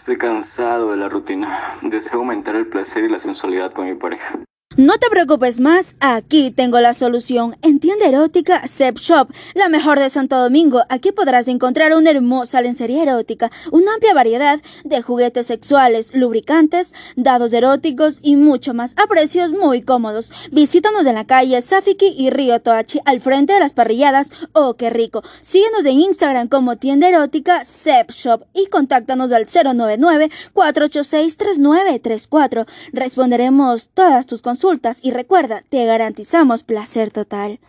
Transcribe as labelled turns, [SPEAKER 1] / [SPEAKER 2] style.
[SPEAKER 1] Estoy cansado de la rutina. Deseo aumentar el placer y la sensualidad con mi pareja.
[SPEAKER 2] No te preocupes más, aquí tengo la solución. En tienda erótica Sep Shop, la mejor de Santo Domingo. Aquí podrás encontrar una hermosa lencería erótica, una amplia variedad de juguetes sexuales, lubricantes, dados eróticos y mucho más a precios muy cómodos. Visítanos en la calle Safiki y Río Toachi al frente de las parrilladas. ¡Oh, qué rico! Síguenos en Instagram como tienda erótica Sep Shop y contáctanos al 099 486 3934. Responderemos todas tus consultas y recuerda, te garantizamos placer total.